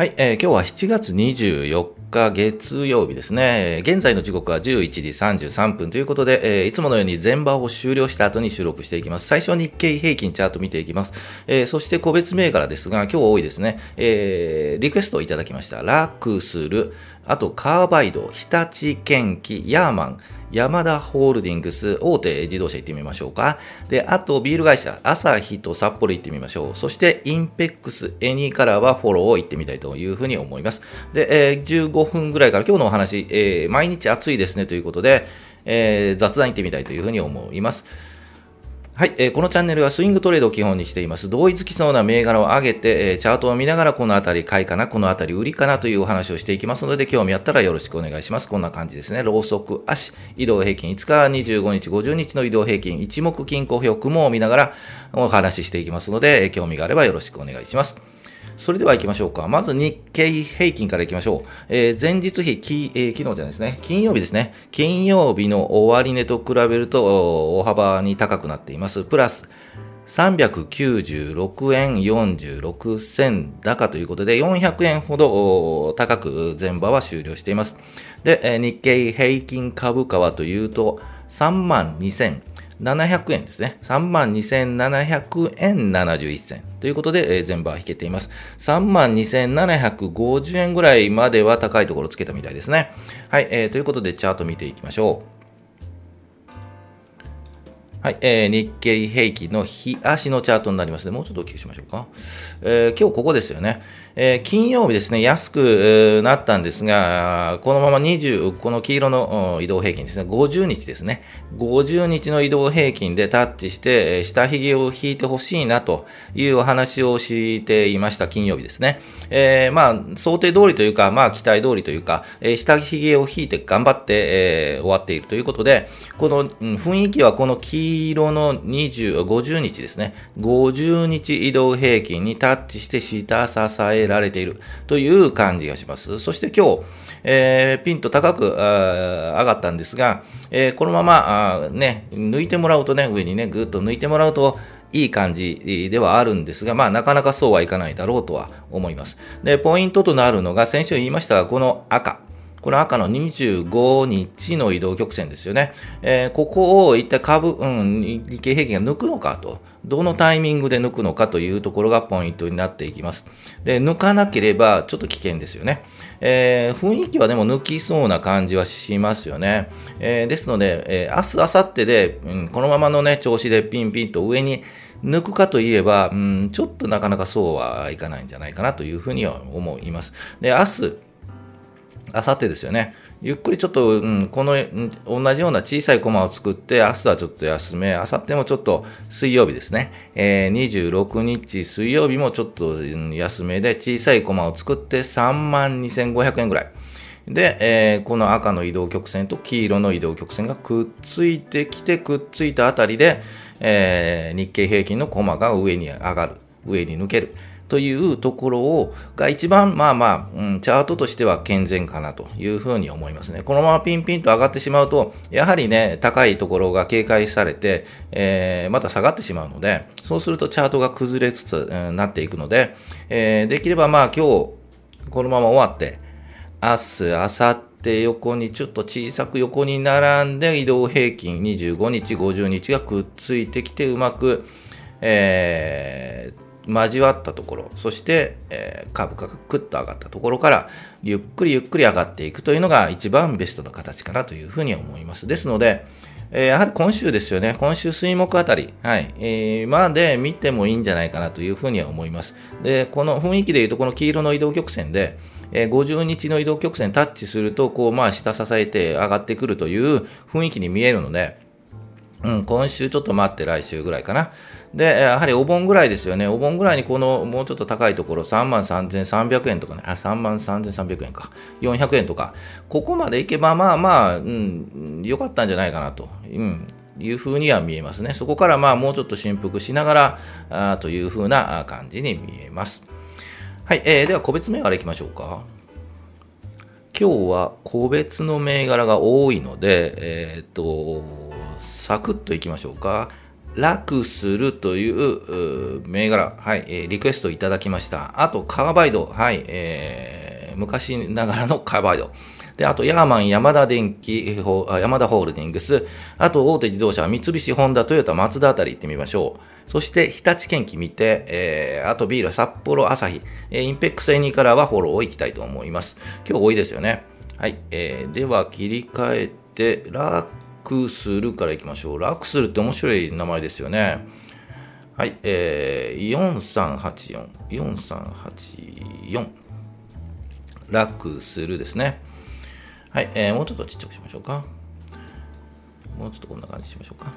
はい、えー、今日は7月24日月曜日ですね。現在の時刻は11時33分ということで、えー、いつものように前場を終了した後に収録していきます。最初日経平均チャート見ていきます。えー、そして個別銘柄ですが、今日多いですね。えー、リクエストをいただきました。ラクスル、あとカーバイド、日立建機、ヤーマン、ヤマダホールディングス、大手自動車行ってみましょうか。で、あとビール会社、アサヒと札幌行ってみましょう。そして INPEX、エニーカラーフォローを行ってみたいというふうに思います。で、えー、15分ぐらいから今日のお話、えー、毎日暑いですねということで、えー、雑談行ってみたいというふうに思います。はい、えー、このチャンネルはスイングトレードを基本にしています。同意づきそうな銘柄を上げて、えー、チャートを見ながらこのあたり買いかな、このあたり売りかなというお話をしていきますので、興味あったらよろしくお願いします。こんな感じですね。ローソク足、移動平均5日、25日、50日の移動平均、一目均衡表、雲を見ながらお話ししていきますので、えー、興味があればよろしくお願いします。それでは行きましょうか。まず日経平均から行きましょう。えー、前日比、きえー、昨日じゃないですね。金曜日ですね。金曜日の終値と比べると大幅に高くなっています。プラス396円46銭高ということで、400円ほど高く前場は終了しています。で、日経平均株価はというと、3万2700円ですね。32,700円71銭。ということで、全部は引けています。32,750円ぐらいまでは高いところつけたみたいですね。はい、えー、ということで、チャート見ていきましょう。はい、えー、日経平均の日足のチャートになりますので、もうちょっと大きくしましょうか。えー、今日ここですよね。えー、金曜日ですね、安く、なったんですが、このまま20、この黄色の移動平均ですね、50日ですね、50日の移動平均でタッチして、下髭を引いてほしいなというお話をしていました、金曜日ですね。えー、まあ、想定通りというか、まあ、期待通りというか、えー、下髭を引いて頑張って、えー、終わっているということで、この、うん、雰囲気はこの黄色の20、50日ですね、50日移動平均にタッチして下支えられているという感じがします。そして今日、えー、ピンと高く上がったんですが、えー、このままね、抜いてもらうとね、上にね、ぐっと抜いてもらうと、いい感じではあるんですが、まあ、なかなかそうはいかないだろうとは思います。で、ポイントとなるのが、先週言いましたが、この赤。この赤の25日の移動曲線ですよね。えー、ここを一体株、うん、日経平均が抜くのかと、どのタイミングで抜くのかというところがポイントになっていきます。で、抜かなければちょっと危険ですよね。えー、雰囲気はでも抜きそうな感じはしますよね。えー、ですので、えー、明日、明後日で、うん、このままのね、調子でピンピンと上に抜くかといえば、うん、ちょっとなかなかそうはいかないんじゃないかなというふうには思います。で、明日、あさってですよね。ゆっくりちょっと、うん、この、同じような小さいコマを作って、明日はちょっと休め、あさってもちょっと水曜日ですね。えー、26日水曜日もちょっと休めで小さいコマを作って3万2500円ぐらい。で、えー、この赤の移動曲線と黄色の移動曲線がくっついてきて、くっついたあたりで、えー、日経平均のコマが上に上がる、上に抜ける。というところをが一番まあまあ、うん、チャートとしては健全かなというふうに思いますね。このままピンピンと上がってしまうと、やはりね、高いところが警戒されて、えー、また下がってしまうので、そうするとチャートが崩れつつ、えー、なっていくので、えー、できればまあ今日、このまま終わって、明日、明後日横にちょっと小さく横に並んで移動平均25日、50日がくっついてきてうまく、えー、交わったところ、そして、えー、株価がクッと上がったところから、ゆっくりゆっくり上がっていくというのが一番ベストな形かなというふうに思います。ですので、えー、やはり今週ですよね、今週水木あたり、はい、えー、まで見てもいいんじゃないかなというふうには思います。で、この雰囲気でいうと、この黄色の移動曲線で、え、50日の移動曲線タッチすると、こう、まあ、下支えて上がってくるという雰囲気に見えるので、うん、今週ちょっと待って来週ぐらいかな。で、やはりお盆ぐらいですよね。お盆ぐらいにこのもうちょっと高いところ、3万3300円とかね、あ、3万3300円か、400円とか、ここまでいけば、まあまあ、うん、良かったんじゃないかなと。うんいうふうには見えますね。そこからまあもうちょっと振幅しながらあというふうな感じに見えます。はい、えー、では個別銘柄いきましょうか。今日は個別の銘柄が多いので、えっ、と、サクッといきましょうか。楽するという銘柄、はい、えー、リクエストいただきました。あと、カーバイド、はい、えー、昔ながらのカーバイド。で、あと、ヤーマン、ヤマダ電機、ヤマダホールディングス、あと、大手自動車、三菱、ホンダ、トヨタ、マツダあたり行ってみましょう。そして、日立建機見て、えー、あとビール、札幌、朝日、えー、インペックスエニからはフォローを行きたいと思います。今日多いですよね。はい、えー、では、切り替えて、ラクスルからいきましょう。ラクスルって面白い名前ですよね。はい、えー、4384、4384、ラクスルですね。はい、えー、もうちょっとちっちゃくしましょうか。もうちょっとこんな感じしましょうか。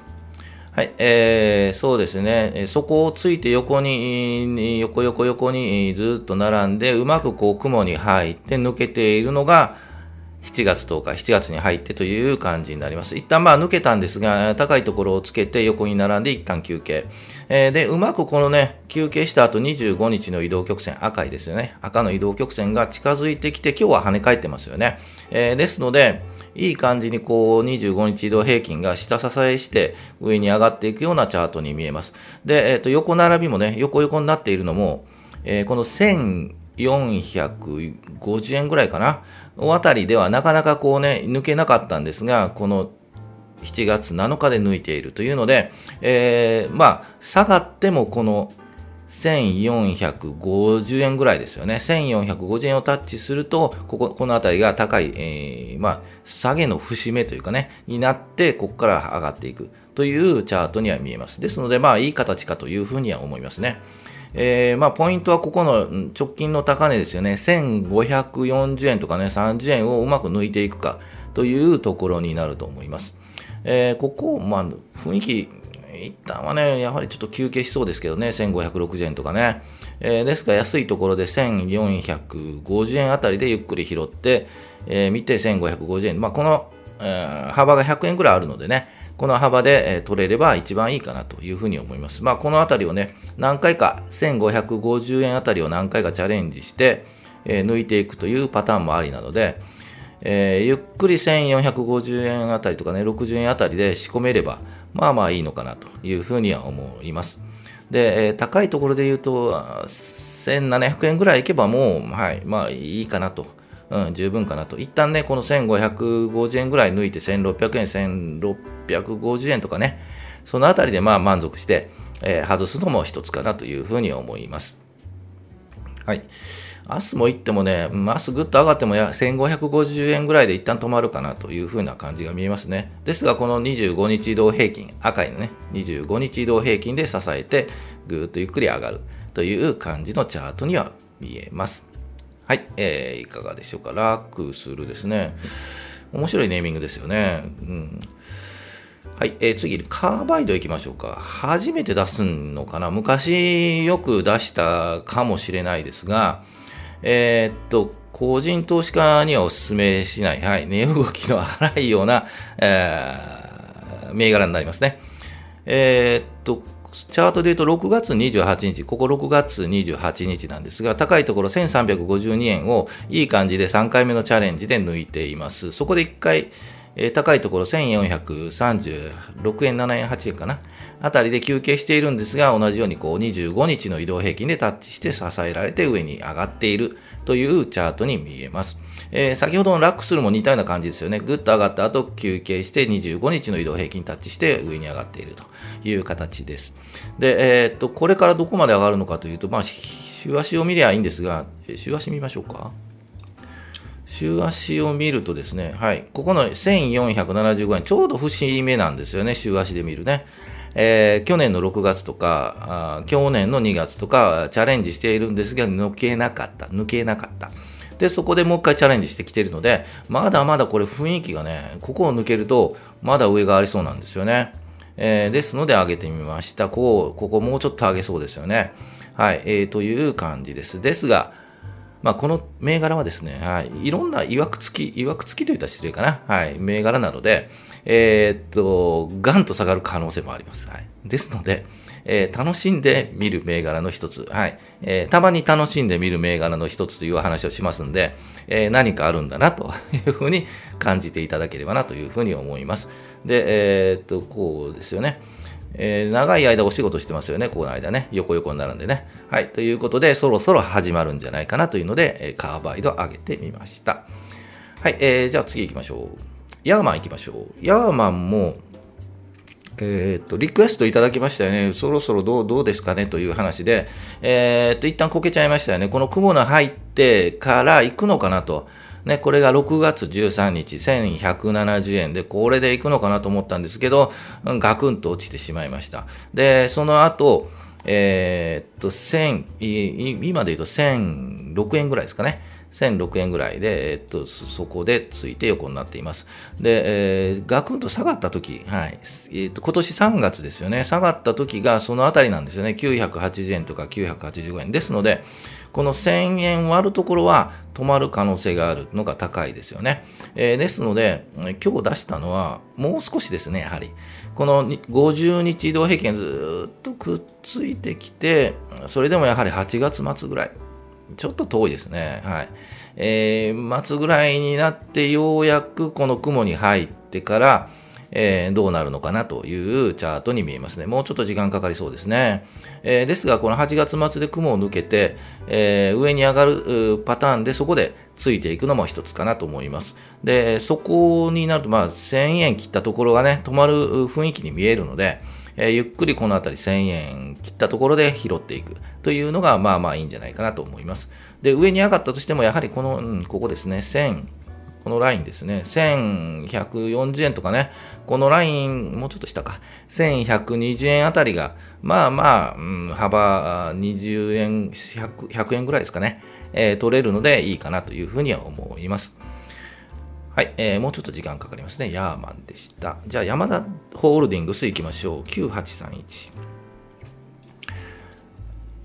はい、えー、そうですね、そこをついて横に、横横横にずっと並んで、うまくこう雲に入って抜けているのが、7月10日、7月に入ってという感じになります。一旦まあ抜けたんですが、高いところをつけて横に並んで一旦休憩。えー、で、うまくこのね、休憩した後25日の移動曲線、赤いですよね。赤の移動曲線が近づいてきて、今日は跳ね返ってますよね。えー、ですので、いい感じにこう25日移動平均が下支えして上に上がっていくようなチャートに見えます。で、えっ、ー、と、横並びもね、横横になっているのも、えー、この1450円ぐらいかな？おあたりではなかなかこうね、抜けなかったんですが、この7月7日で抜いているというので、えー、まあ、下がってもこの1450円ぐらいですよね。1450円をタッチすると、ここ、この辺りが高い、えー、まあ、下げの節目というかね、になって、ここから上がっていくというチャートには見えます。ですので、まあ、いい形かというふうには思いますね。えー、まあ、ポイントはここの直近の高値ですよね。1540円とかね、30円をうまく抜いていくかというところになると思います。えー、ここ、まあ、雰囲気、一旦はね、やはりちょっと休憩しそうですけどね、1560円とかね。えー、ですが、安いところで1450円あたりでゆっくり拾って、えー、見て1550円。まあ、この、えー、幅が100円ぐらいあるのでね、この幅で、え取れれば一番いいかなというふうに思います。まあ、このあたりをね、何回か、1550円あたりを何回かチャレンジして、え抜いていくというパターンもありなので、えー、ゆっくり1450円あたりとかね、60円あたりで仕込めれば、まあまあいいのかなというふうには思います。で、えー、高いところで言うと、1700円ぐらいいけばもう、はい、まあいいかなと。うん、十分かなと。一旦ね、この1550円ぐらい抜いて1600円、1650円とかね、そのあたりでまあ満足して、えー、外すのも一つかなというふうに思います。はい。明日も行ってもね、明日ぐっと上がってもや1550円ぐらいで一旦止まるかなというふうな感じが見えますね。ですが、この25日移動平均、赤いのね、25日移動平均で支えて、ぐーっとゆっくり上がるという感じのチャートには見えます。はい、えー、いかがでしょうか？楽するですね。面白いネーミングですよね。うん。はい、えー、次、カーバイドいきましょうか。初めて出すのかな？昔よく出したかもしれないですが、えー、っと、個人投資家にはお勧めしない、はい、値動きの荒いような、えー、銘柄になりますね。えー、チャートで言うと6月28日、ここ6月28日なんですが、高いところ1352円をいい感じで3回目のチャレンジで抜いています。そこで1回、えー、高いところ1436円、7円、8円かな。あたりで休憩しているんですが、同じようにこう25日の移動平均でタッチして支えられて上に上がっているというチャートに見えます。えー、先ほどのラックスルも似たような感じですよね。ぐっと上がった後休憩して25日の移動平均タッチして上に上がっているという形です。で、えー、っと、これからどこまで上がるのかというと、まあ、週足を見りゃいいんですが、週足見ましょうか。週足を見るとですね、はい、ここの1475円、ちょうど節目なんですよね、週足で見るね。えー、去年の6月とかあ、去年の2月とか、チャレンジしているんですが、抜けなかった、抜けなかった。で、そこでもう一回チャレンジしてきているので、まだまだこれ雰囲気がね、ここを抜けると、まだ上がありそうなんですよね。えー、ですので上げてみました。こう、ここもうちょっと上げそうですよね。はい、えー、という感じです。ですが、まあ、この銘柄はですね、はい、いろんな曰く付き、曰く付きといったら失礼かな、はい、銘柄なので、えー、っと、ガンと下がる可能性もあります。はい、ですので、えー、楽しんで見る銘柄の一つ、はいえー、たまに楽しんで見る銘柄の一つという話をしますんで、えー、何かあるんだなというふうに感じていただければなというふうに思います。で、えー、っと、こうですよね。えー、長い間お仕事してますよね、この間ね。横横になるんでね。はい。ということで、そろそろ始まるんじゃないかなというので、えー、カーバイド上げてみました。はい。えー、じゃあ次行きましょう。ヤーマン行きましょう。ヤーマンも、え、っと、リクエストいただきましたよね。そろそろどう、どうですかねという話で、えー、っと、一旦こけちゃいましたよね。この雲の入ってから行くのかなと。ね、これが6月13日、1170円で、これでいくのかなと思ったんですけど、ガクンと落ちてしまいました。で、その後、えー、っと、1000、今で言うと1006円ぐらいですかね。1006円ぐらいで、えっと、そこでついて横になっています。で、えー、ガクンと下がった時、はい、えっと、今年3月ですよね、下がった時がそのあたりなんですよね、980円とか985円。ですので、この1000円割るところは止まる可能性があるのが高いですよね。えー、ですので、今日出したのは、もう少しですね、やはり。この50日移動平均ずっとくっついてきて、それでもやはり8月末ぐらい。ちょっと遠いですね。はい。えー、末ぐらいになってようやくこの雲に入ってから、えー、どうなるのかなというチャートに見えますね。もうちょっと時間かかりそうですね。えー、ですが、この8月末で雲を抜けて、えー、上に上がるパターンでそこでついていくのも一つかなと思います。で、そこになると、まあ、1000円切ったところがね、止まる雰囲気に見えるので、えー、ゆっくりこの辺り1000円切ったところで拾っていくというのがまあまあいいんじゃないかなと思います。で、上に上がったとしてもやはりこの、うん、ここですね、1000、このラインですね、1140円とかね、このライン、もうちょっと下か、1120円あたりが、まあまあ、うん、幅20円100、100円ぐらいですかね、えー、取れるのでいいかなというふうには思います。はい、えー、もうちょっと時間かかりますね。ヤーマンでした。じゃあ、山田ホールディングス行きましょう。9831。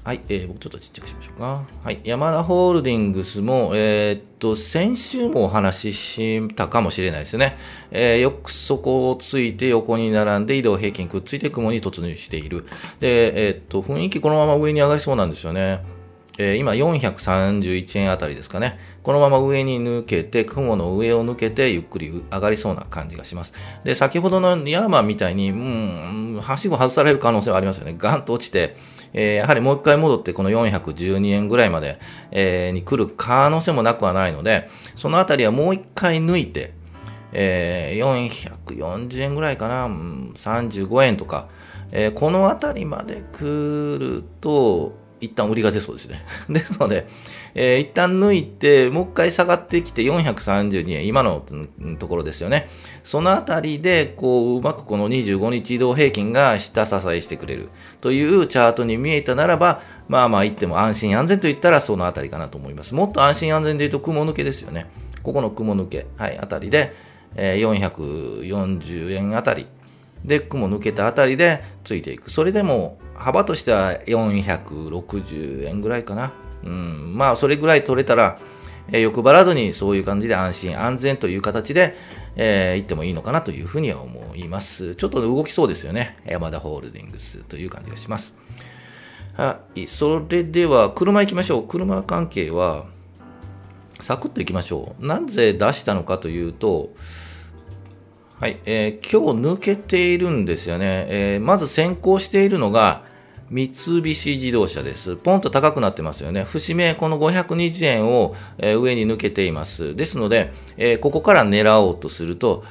はい、えー、僕ちょっとちっちゃくしましょうか。はい、山田ホールディングスも、えー、っと、先週もお話ししたかもしれないですね。えー、よくそこをついて横に並んで移動平均くっついて雲に突入している。で、えー、っと、雰囲気このまま上に上がりそうなんですよね。えー、今431円あたりですかね。このまま上に抜けて、雲の上を抜けて、ゆっくり上がりそうな感じがします。で、先ほどのヤーマンみたいに、うん、はしご外される可能性はありますよね。ガンと落ちて、えー、やはりもう一回戻って、この412円ぐらいまで、えー、に来る可能性もなくはないので、そのあたりはもう一回抜いて、えー、440円ぐらいかな、35円とか、えー、このあたりまで来ると、一旦売りが出そうですね。ですので、えー、一旦抜いて、もう一回下がってきて432円、今のところですよね。そのあたりで、こう、うまくこの25日移動平均が下支えしてくれるというチャートに見えたならば、まあまあ言っても安心安全と言ったらそのあたりかなと思います。もっと安心安全で言うと雲抜けですよね。ここの雲抜け、はい、あたりで、えー、440円あたりで雲抜けたあたりでついていく。それでも幅としては460円ぐらいかな。うん、まあ、それぐらい取れたら、え、欲張らずにそういう感じで安心安全という形で、えー、行ってもいいのかなというふうには思います。ちょっと動きそうですよね。山田ホールディングスという感じがします。はい。それでは、車行きましょう。車関係は、サクッと行きましょう。なぜ出したのかというと、はい、えー、今日抜けているんですよね。えー、まず先行しているのが、三菱自動車です。ポンと高くなってますよね。節目、この520円を、上に抜けています。ですので、ここから狙おうとすると、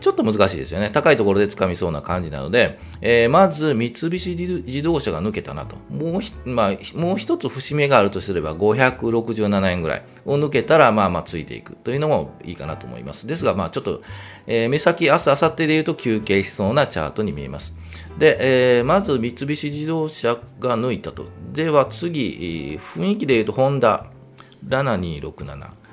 ちょっと難しいですよね。高いところで掴みそうな感じなので、えー、まず三菱自動車が抜けたなと。もうまあ、もう一つ節目があるとすれば567円ぐらいを抜けたら、まあまあついていくというのもいいかなと思います。ですが、まあちょっと、えー、目先、明日、明後日で言うと休憩しそうなチャートに見えます。で、えー、まず三菱自動車が抜いたと。では次、雰囲気で言うと、ホンダ7267。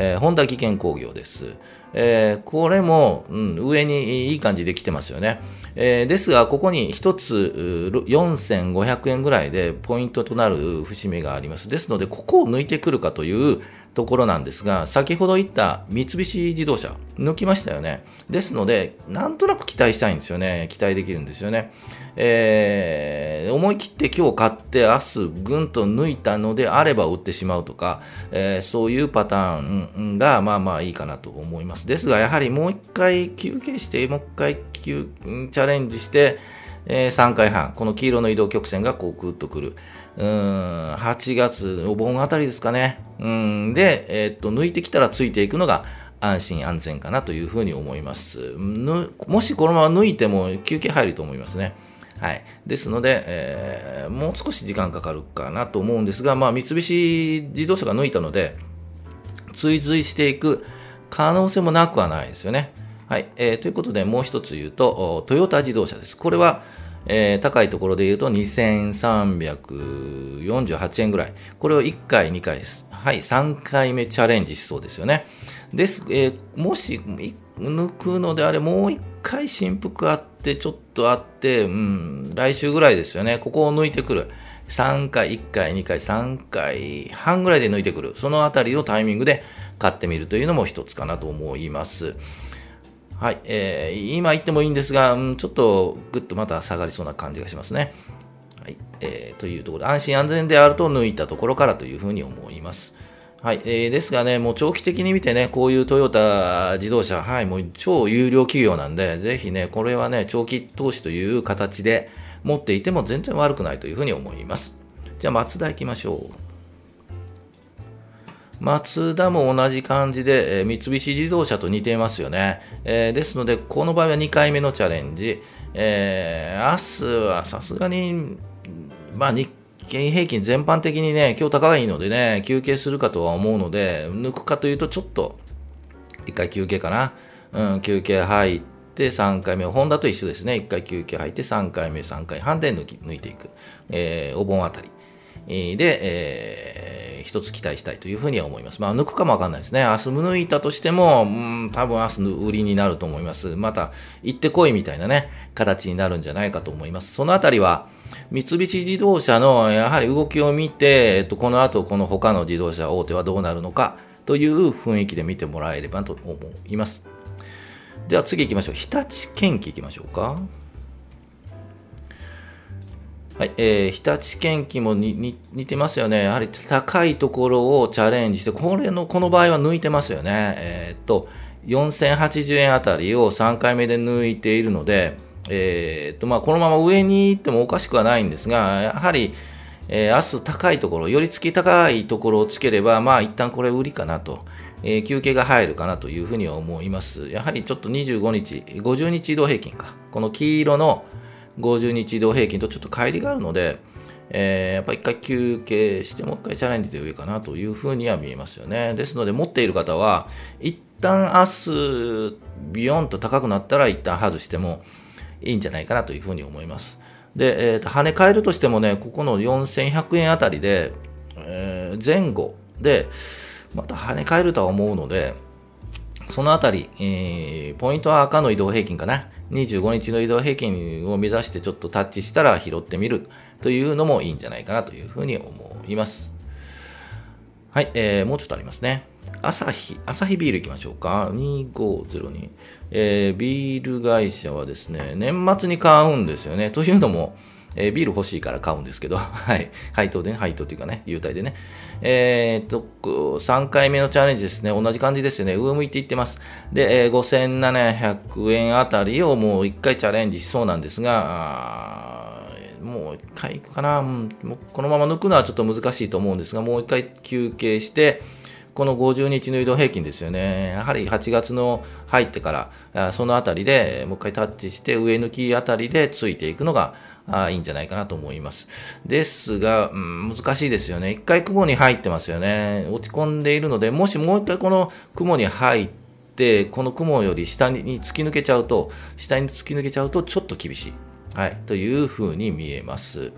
えー、ホンダ技研工業です。えー、これも、うん、上にいい感じで来てますよね。えー、ですが、ここに1つ4500円ぐらいでポイントとなる節目があります。ですので、ここを抜いてくるかというところなんですが、先ほど言った三菱自動車、抜きましたよね。ですので、なんとなく期待したいんですよね。期待できるんですよね。えー、思い切って今日買って明日ぐんと抜いたのであれば売ってしまうとか、えー、そういうパターンがまあまあいいかなと思います。ですが、やはりもう一回休憩して、もう一回チャレンジして、えー、3回半、この黄色の移動曲線がこうグッとくる。うん、8月、お盆あたりですかね。うん、で、えー、っと、抜いてきたらついていくのが安心安全かなというふうに思います。もしこのまま抜いても休憩入ると思いますね。はい。ですので、えー、もう少し時間かかるかなと思うんですが、まあ、三菱自動車が抜いたので、追随していく可能性もなくはないですよね。はい。えー、ということで、もう一つ言うと、トヨタ自動車です。これは、えー、高いところで言うと2348円ぐらい。これを1回、2回。はい、3回目チャレンジしそうですよね。です、えー、もし抜くのであれ、もう1回振幅あって、ちょっとあって、うん、来週ぐらいですよね。ここを抜いてくる。3回、1回、2回、3回半ぐらいで抜いてくる。そのあたりをタイミングで買ってみるというのも一つかなと思います。はい、えー、今言ってもいいんですが、うん、ちょっとぐっとまた下がりそうな感じがしますね。はい、えー、というところで、安心安全であると抜いたところからというふうに思います。はい、えー、ですがね、もう長期的に見てね、こういうトヨタ自動車、はい、もう超有料企業なんで、ぜひね、これはね、長期投資という形で持っていても全然悪くないというふうに思います。じゃあ、マツダ行きましょう。マツダも同じ感じで、えー、三菱自動車と似ていますよね、えー、ですので、この場合は2回目のチャレンジ、えー、明日はさすがに、まあ、経平均全般的にね、今日高いのでね、休憩するかとは思うので、抜くかというと、ちょっと、1回休憩かな。うん、休憩入って3回目、ホンダと一緒ですね。1回休憩入って3回目、3回半で抜き抜いていく。えー、お盆あたり。で、えー、一つ期待したいというふうには思います。まあ、抜くかもわかんないですね。明日抜いたとしても、うん、多分明日の売りになると思います。また、行ってこいみたいなね、形になるんじゃないかと思います。そのあたりは、三菱自動車のやはり動きを見て、えっと、この後この他の自動車大手はどうなるのかという雰囲気で見てもらえればと思います。では次行きましょう。日立建機行きましょうか。はい、えー、日立建機も似てますよね。やはり高いところをチャレンジして、これの、この場合は抜いてますよね。えー、っと、4080円あたりを3回目で抜いているので、えー、と、まあ、このまま上に行ってもおかしくはないんですが、やはり、えー、明日高いところ、よりつき高いところをつければ、まあ、一旦これ売りかなと。えー、休憩が入るかなというふうには思います。やはりちょっと25日、50日移動平均か。この黄色の、50日移動平均とちょっと乖離があるので、えー、やっぱり一回休憩してもう一回チャレンジで上かなというふうには見えますよね。ですので持っている方は一旦明日ビヨンと高くなったら一旦外してもいいんじゃないかなというふうに思います。で、えー、と跳ね返るとしてもね、ここの4100円あたりで、えー、前後でまた跳ね返るとは思うので、そのあたり、えー、ポイントは赤の移動平均かな。25日の移動平均を目指してちょっとタッチしたら拾ってみるというのもいいんじゃないかなというふうに思います。はい、えー、もうちょっとありますね。朝日、朝日ビールいきましょうか。2502。えー、ビール会社はですね、年末に買うんですよね。というのも、えー、ビール欲しいから買うんですけど、はい。配当でね、配当というかね、優待でね。えー、っと、3回目のチャレンジですね。同じ感じですよね。上向いていってます。で、えー、5700円あたりをもう1回チャレンジしそうなんですが、もう1回行くかな、もうこのまま抜くのはちょっと難しいと思うんですが、もう1回休憩して、この50日の移動平均ですよね。やはり8月の入ってから、そのあたりでもう一回タッチして、上抜きあたりでついていくのが、あいいんじゃないかなと思います。ですが、うん、難しいですよね。一回雲に入ってますよね。落ち込んでいるので、もしもう一回この雲に入って、この雲より下に突き抜けちゃうと、下に突き抜けちゃうとちょっと厳しい。はい、というふうに見えます。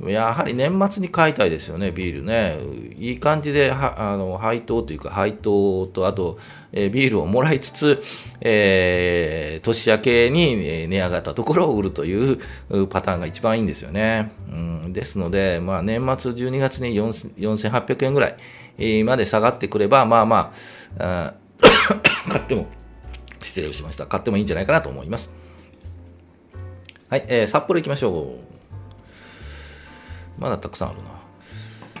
やはり年末に買いたいですよね、ビールね。いい感じであの配当というか、配当と、あと、え、ビールをもらいつつ、えー、年明けに値上がったところを売るというパターンが一番いいんですよね。うん、ですので、まあ、年末12月に4800円ぐらいまで下がってくれば、まあまあ、あ 買っても、失礼しました。買ってもいいんじゃないかなと思います。はい、えー、札幌行きましょう。まだたくさんあるな。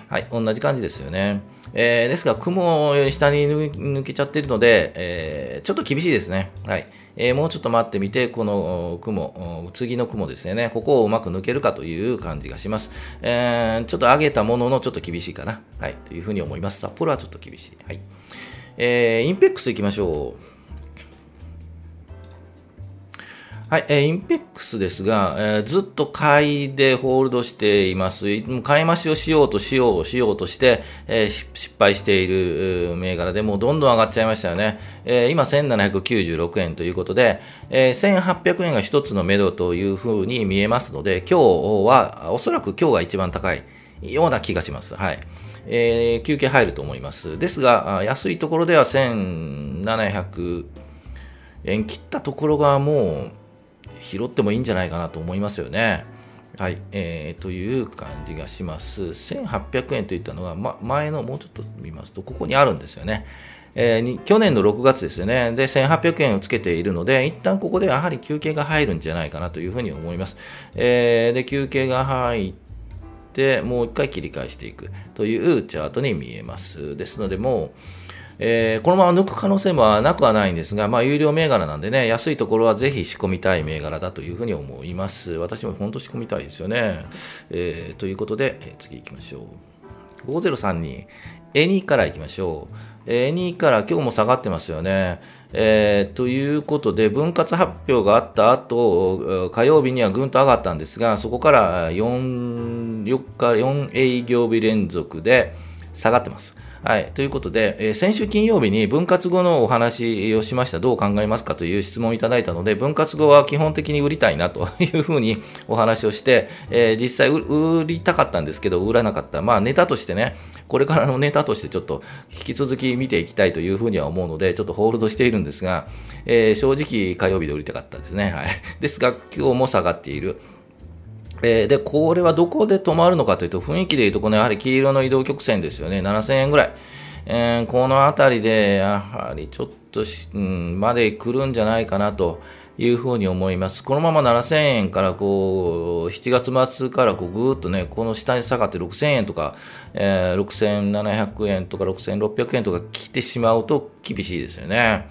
はい、同じ感じですよね。えー、ですが、雲より下に抜けちゃってるので、えー、ちょっと厳しいですね。はい。えー、もうちょっと待ってみて、この雲、次の雲ですね、ここをうまく抜けるかという感じがします。えー、ちょっと上げたもののちょっと厳しいかな。はい。というふうに思います。札幌はちょっと厳しい。はい。えー、 INPEX いきましょう。はい、えー、 INPEX ですが、えー、ずっと買いでホールドしています。買い増しをしようとしようしようとして、えー、失敗している銘柄でもうどんどん上がっちゃいましたよね。えー、今1796円ということで、えー、1800円が一つの目処というふうに見えますので、今日はおそらく今日が一番高いような気がします。はい。えー、休憩入ると思います。ですが、安いところでは1700円切ったところがもう、拾ってもいいんじゃないかなと思いますよね。はい、えー、という感じがします。1800円といったのが、ま、前のもうちょっと見ますと、ここにあるんですよね。えー、去年の6月ですよね。で、1800円をつけているので、一旦ここでやはり休憩が入るんじゃないかなというふうに思います。えー、で、休憩が入って、もう一回切り返していくというチャートに見えます。ですので、もう、えー、このまま抜く可能性もなくはないんですが、まあ、有料銘柄なんでね、安いところはぜひ仕込みたい銘柄だというふうに思います。私も本当仕込みたいですよね。えー、ということで、えー、次行きましょう。5032、エニから行きましょう。エニーから今日も下がってますよね。えー、ということで、分割発表があった後、火曜日にはぐんと上がったんですが、そこから4、4日、4営業日連続で下がってます。はい。ということで、えー、先週金曜日に分割後のお話をしました。どう考えますかという質問をいただいたので、分割後は基本的に売りたいなというふうに お話をして、えー、実際売りたかったんですけど、売らなかった。まあネタとしてね、これからのネタとしてちょっと引き続き見ていきたいというふうには思うので、ちょっとホールドしているんですが、えー、正直火曜日で売りたかったですね。はい。ですが、今日も下がっている。えー、で、これはどこで止まるのかというと、雰囲気でいうと、このやはり黄色の移動曲線ですよね。7000円ぐらい。えー、このあたりで、やはりちょっとうん、まで来るんじゃないかなというふうに思います。このまま7000円からこう、7月末からこうぐーっとね、この下に下がって6000円とか、えー、6700円とか6600円とか来てしまうと厳しいですよね。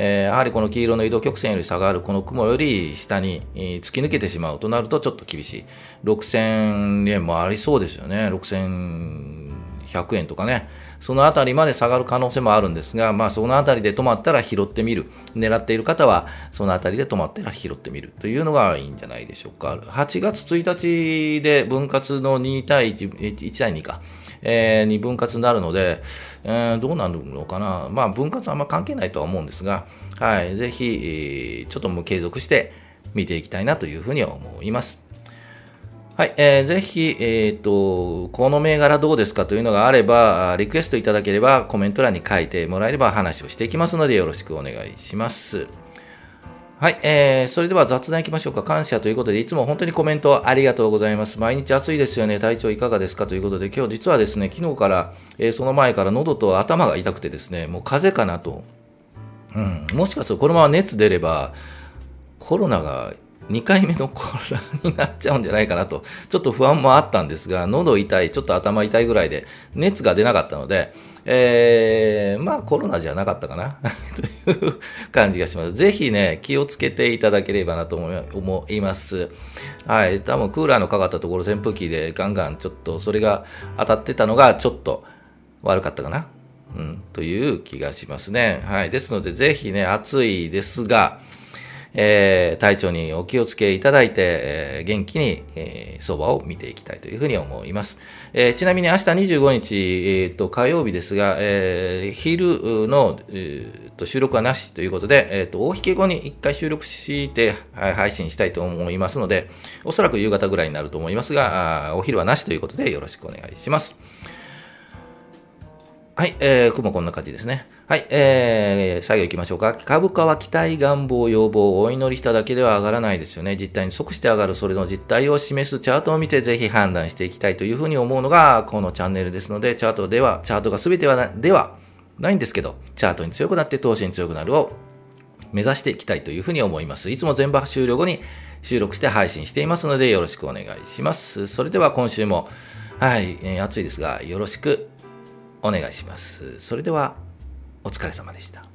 えー、やはりこの黄色の移動曲線より下がるこの雲より下に突き抜けてしまうとなるとちょっと厳しい。6000円もありそうですよね。6100円とかね。そのあたりまで下がる可能性もあるんですが、まあそのあたりで止まったら拾ってみる。狙っている方はそのあたりで止まったら拾ってみるというのがいいんじゃないでしょうか。8月1日で分割の2対1、1対2か。えー、に分割になるので、えー、どうなるのかな、まあ、分割はあんま関係ないとは思うんですが、はい、ぜひ、ちょっともう継続して見ていきたいなというふうに思います。はい、えー、ぜひ、え、ー、と、この銘柄どうですかというのがあれば、リクエストいただければコメント欄に書いてもらえれば話をしていきますのでよろしくお願いします。はい、えー、それでは雑談いきましょうか。感謝ということで、いつも本当にコメントありがとうございます。毎日暑いですよね。体調いかがですかということで、今日実はですね、昨日から、えー、その前から喉と頭が痛くてですね、もう風邪かなと。うん、もしかするとこのまま熱出れば、コロナが2回目のコロナになっちゃうんじゃないかなと、ちょっと不安もあったんですが、喉痛い、ちょっと頭痛いぐらいで、熱が出なかったので、えー、まあコロナじゃなかったかな という感じがします。ぜひね、気をつけていただければなと思います。はい、多分クーラーのかかったところ扇風機でガンガンちょっとそれが当たってたのがちょっと悪かったかな。うん、という気がしますね。はい。ですので、ぜひね、暑いですが、えー、体調にお気をつけいただいて、えー、元気に、えー、相場を見ていきたいというふうに思います。えー、ちなみに明日25日、えー、と火曜日ですが、えー、昼の、えー、と収録はなしということで、えー、と大引け後に1回収録して配信したいと思いますので、おそらく夕方ぐらいになると思いますが、お昼はなしということでよろしくお願いします。はい、えー、雲こんな感じですね。はい、えー、最後行きましょうか。株価は期待、願望、要望を、お祈りしただけでは上がらないですよね。実態に即して上がる、それの実態を示すチャートを見て、ぜひ判断していきたいというふうに思うのが、このチャンネルですので、チャートでは、チャートが全てはなではないんですけど、チャートに強くなって、投資に強くなるを目指していきたいというふうに思います。いつも全場終了後に収録して配信していますので、よろしくお願いします。それでは今週も、はい、えー、暑いですが、よろしくお願いします。それでは、お疲れ様でした。